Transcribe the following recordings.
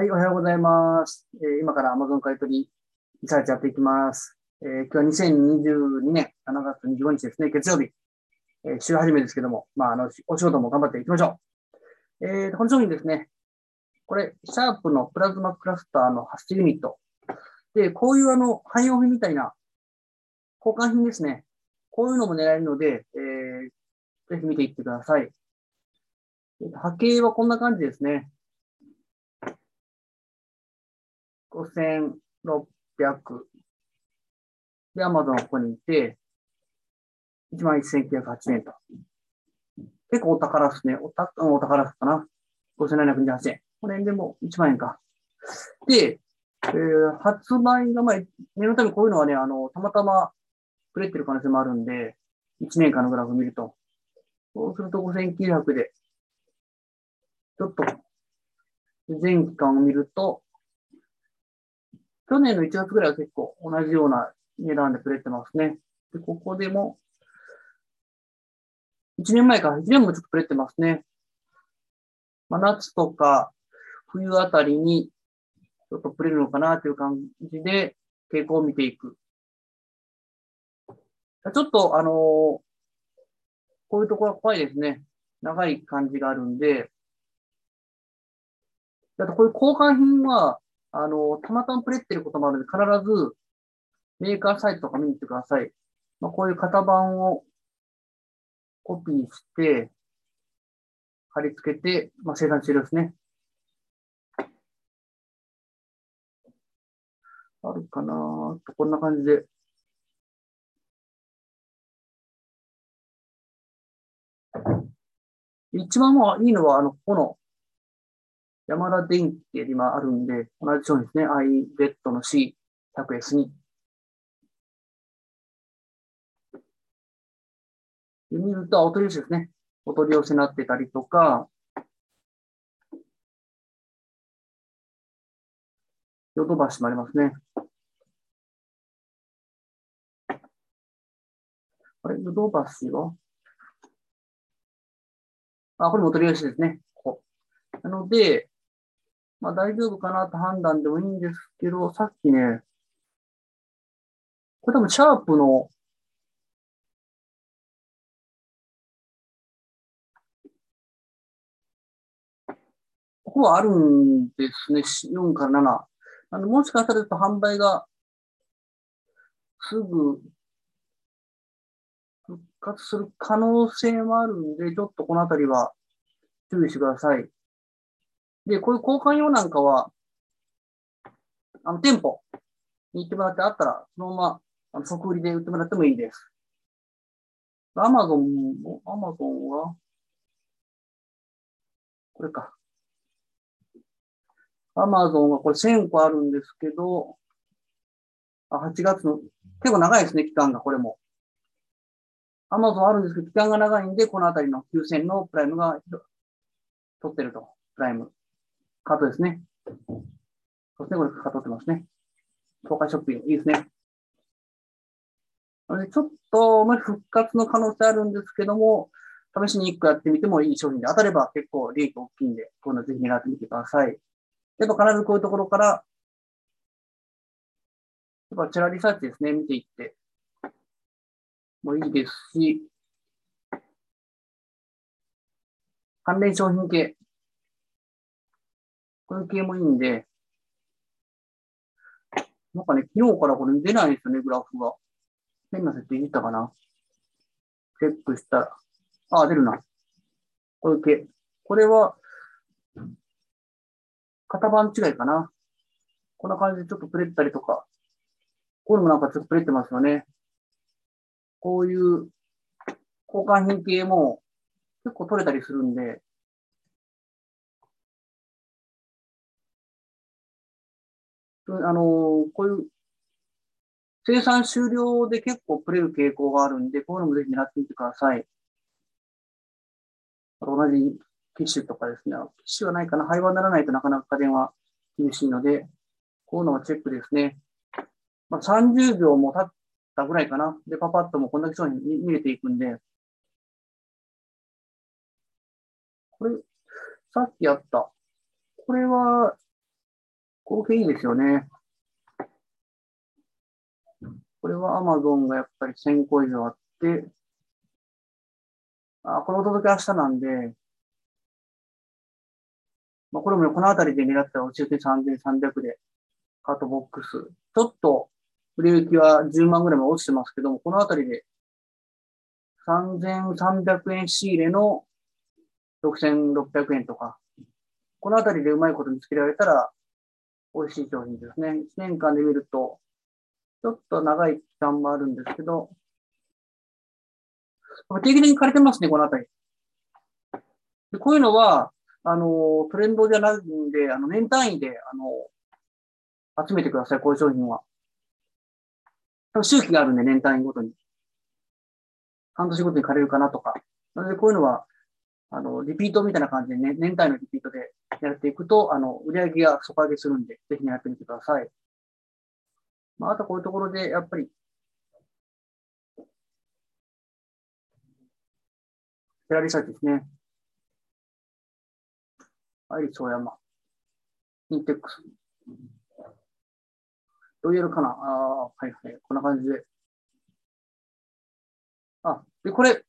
はい、おはようございます。えー今から Amazon 買い取りリサーチやっていきます。えー今日は2022年7月25日ですね、月曜日。えー週始めですけども、まあ、あの、お仕事も頑張っていきましょう。えーこの商品ですね。これ、シャープのプラズマクラスターの8ユニット。で、こういうあの、汎用品みたいな交換品ですね。こういうのも狙えるので、えーぜひ見ていってください。波形はこんな感じですね。5600。で、Amazon ここにいて、11,908円と。結構お宝ですね。おたうんお宝ですかな。5,728円。この辺でも1万円か。で、えー発売が、まあ、念のためこういうのはね、あの、たまたまくれてる可能性もあるんで、1年間のグラフ見ると。そうすると5,900で、ちょっと、全期間を見ると、去年の1月ぐらいは結構同じような値段でくれてますね。で、ここでも、1年前から、1年もちょっとくれてますね。まあ、夏とか冬あたりにちょっとくれるのかなという感じで傾向を見ていく。ちょっと、あのーこういうところは怖いですね。長い感じがあるんで、あとこういう交換品は、あの、たまたまプレってることもあるので、必ずメーカーサイトとか見に行ってください。まあ、こういう型番をコピーして、貼り付けて、まあ、生産終了ですね。あるかなとこんな感じで。一番もいいのは、あの、ここの山田電機って今あるんで、同じ商品ですね。iBet の C100S に。で見ると、お取り寄せですね。お取り寄せになってたりとか、ヨドバシもありますね。あれ、ヨドバシは？あ、これもお取り寄せですね。ここ。なので、まあ大丈夫かなと判断でもいいんですけど、さっきね、これ多分シャープのここはあるんですね。4から7。あのもしかしたらちょっと販売がすぐ復活する可能性もあるんで、ちょっとこのあたりは注意してください。で、こういう交換用なんかは、あの、店舗に行ってもらってあったら、そのまま、あの、即売りで売ってもらってもいいです。アマゾンも、アマゾンは、これか。アマゾンはこれ1000個あるんですけど、あ、8月の、結構長いですね、期間が、これも。アマゾンあるんですけど、期間が長いんで、このあたりの9000のプライムが取ってると。プライム。カートですね。そうですね、これ、かかってますね。東海ショッピング、いいですね。で、ちょっと、まあ、復活の可能性あるんですけども、試しに1個やってみてもいい商品で、当たれば結構利益大きいんで、こういうのぜひ狙ってみてください。やっぱ必ずこういうところから、やっぱチャラリサーチですね、見ていってもういいですし、関連商品系、こういう系もいいんで、なんかね、昨日からこれ出ないですよね、グラフが。変な設定いったかなチェックしたら。あ、出るな。こういう系。これは、型番違いかな。こんな感じでちょっとプレったりとか。こういうのもなんかちょっとプレってますよね。こういう交換品系も結構取れたりするんで、あの、こういう生産終了で結構プレる傾向があるんで、こういうのもぜひ狙ってみてください。同じ機種とかですね。機種はないかな。廃盤にならないとなかなか家電は厳しいので、こういうのはチェックですね。まあ、30秒も経ったぐらいかな。で、パパッともこんだけ商品見れていくんで、これ、さっきやった。これは、コーヒーいいですよね。これは Amazon がやっぱり1000個以上あって、あ、このお届け明日なんで、まあ、これもこの辺りで狙ったら教えて3300で、カートボックス。ちょっと、売れ行きは10万ぐらいまで落ちてますけども、この辺りで3300円仕入れの6600円とか、この辺りでうまいこと見つけられたら美味しい商品ですね。1年間で見ると、ちょっと長い期間もあるんですけど、定期的に枯れてますね、この辺り。でこういうのは、あの、トレンドじゃないんで、あの、年単位で、あの、集めてください、こういう商品は。周期があるんで、年単位ごとに。半年ごとに枯れるかなとか。なので、こういうのは、あの、リピートみたいな感じで、ね、年単位のリピーやっていくと、あの、売上が底上げするんで、ぜひやってみてください。まあ、あとこういうところで、やっぱり、フェラリサーチですね。アイリスオーヤマ。インテックス。どう言えるかなああ、はいはい。こんな感じで。あ、で、これ、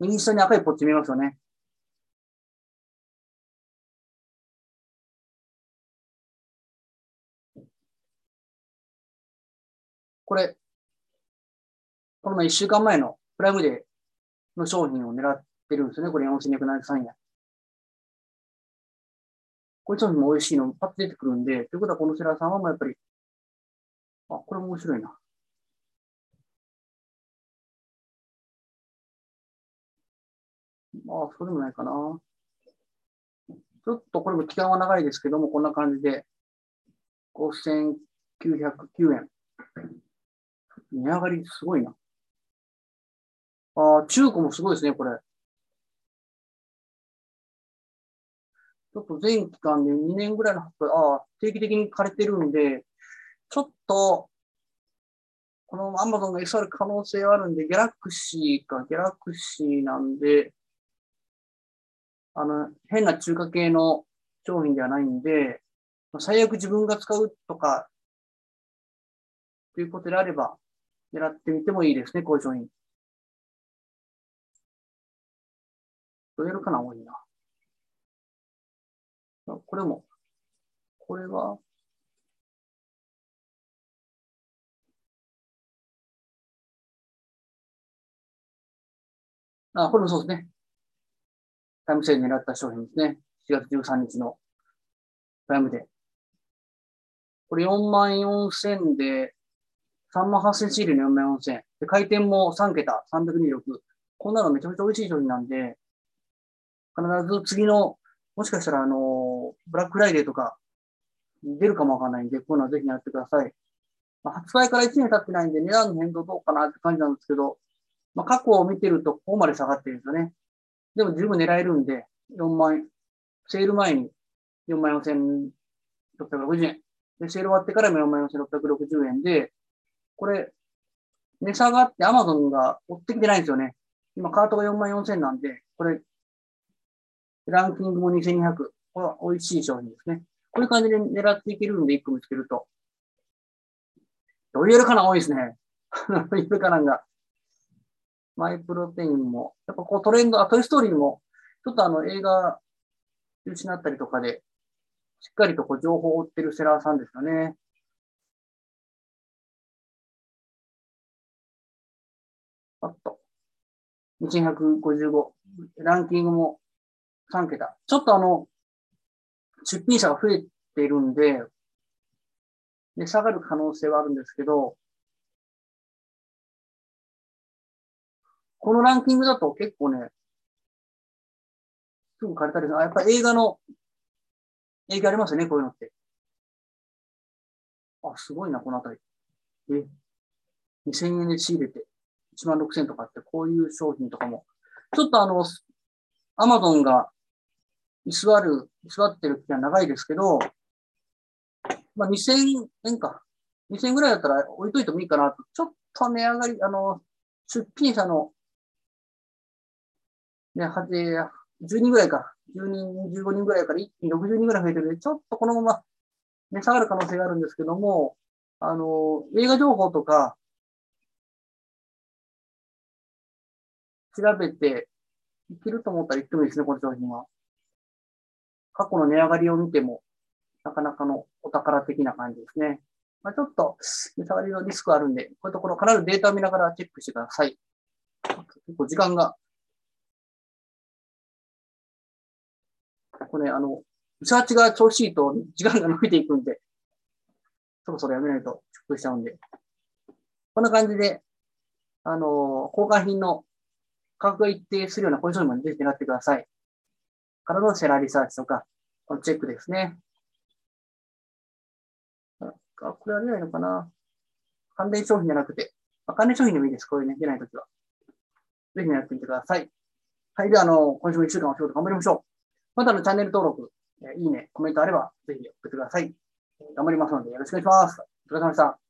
右下に赤いポッチ見えますよね。これ、この前1週間前のプライムデーの商品を狙ってるんですよね。これ4273円。これ商品も美味しいのパッと出てくるんで、ということはこのセラーさんはもうやっぱり、あ、これも面白いな。まあ、そうでもないかな。ちょっとこれも期間は長いですけども、こんな感じで、5909円。値上がりすごいな。ああ、中古もすごいですね、これ。ちょっと全期間で2年ぐらいの発表、ああ、定期的に枯れてるんで、ちょっと、この Amazon が SR 可能性はあるんで、ギャラクシーか、ギャラクシーなんで、あの、変な中華系の商品ではないんで、最悪自分が使うとか、ということであれば、狙ってみてもいいですね、こういう商品。どうやるかな、多いな。これも、これは、あ、これもそうですね。タイムセール狙った商品ですね。4月13日のプライムで。これ4万4000で、3万8000シールの4万4000。で、回転も3桁、326。こんなのめちゃめちゃ美味しい商品なんで、必ず次の、もしかしたらあの、ブラックフライデーとか出るかもわかんないんで、こういうのはぜひやってください。まあ、発売から1年経ってないんで、値段の変動どうかなって感じなんですけど、まあ、過去を見てるとここまで下がってるんですよね。でも十分狙えるんで、4万円、セール前に4万4660円。で、セール終わってからも4万4660円で、これ、値下がって Amazon が追ってきてないんですよね。今、カートが4万4000なんで、これ、ランキングも2200。これは美味しい商品ですね。こういう感じで狙っていけるんで、1個見つけると。ロイヤルカナン多いですね。ロイヤルカナンが。マイプロテインも、やっぱこうトレンド、あ、トイストーリーも、ちょっとあの映画中止になったりとかで、しっかりとこう情報を追ってるセラーさんですよね。あっと。2155。ランキングも3桁。ちょっとあの、出品者が増えているんで、で、下がる可能性はあるんですけど、このランキングだと結構ね、すぐ枯れたりする。あ、やっぱ映画の影響ありますよね、こういうのって。あ、すごいな、このあたり。え、2000円で仕入れて、1万6000とかって、こういう商品とかも。ちょっとあの、アマゾンが居座る、居座ってる期間長いですけど、まあ、2000円か。2000円ぐらいだったら置いといてもいいかなと。ちょっと値上がり、あの、出品者のね、はじ、10人ぐらいか。10人、15人ぐらいから一気に60人ぐらい増えてるんで、ちょっとこのまま値下がる可能性があるんですけども、あの、映画情報とか、調べていけると思ったら言ってもいいですね、この商品は。過去の値上がりを見ても、なかなかのお宝的な感じですね。まあ、ちょっと値下がりのリスクあるんで、こういうところ必ずデータを見ながらチェックしてください。結構時間が。これ、あの、リサーチが調子いいと時間が伸びていくんで、そろそろやめないとチェックしちゃうんで。こんな感じで、あの、交換品の価格が一定するようなポジションまでぜひ狙ってください。からのセラーリサーチとか、このチェックですね。あ、これは出ないのかな関連商品じゃなくて、あ関連商品でもいいです。こういうね、出ないときは。ぜひやってみてください。はい。では、あの、今週も一週間お仕事頑張りましょう。またのチャンネル登録、いいね、コメントあれば、ぜひ送ってください。頑張りますので、よろしくお願いします。お疲れ様でした。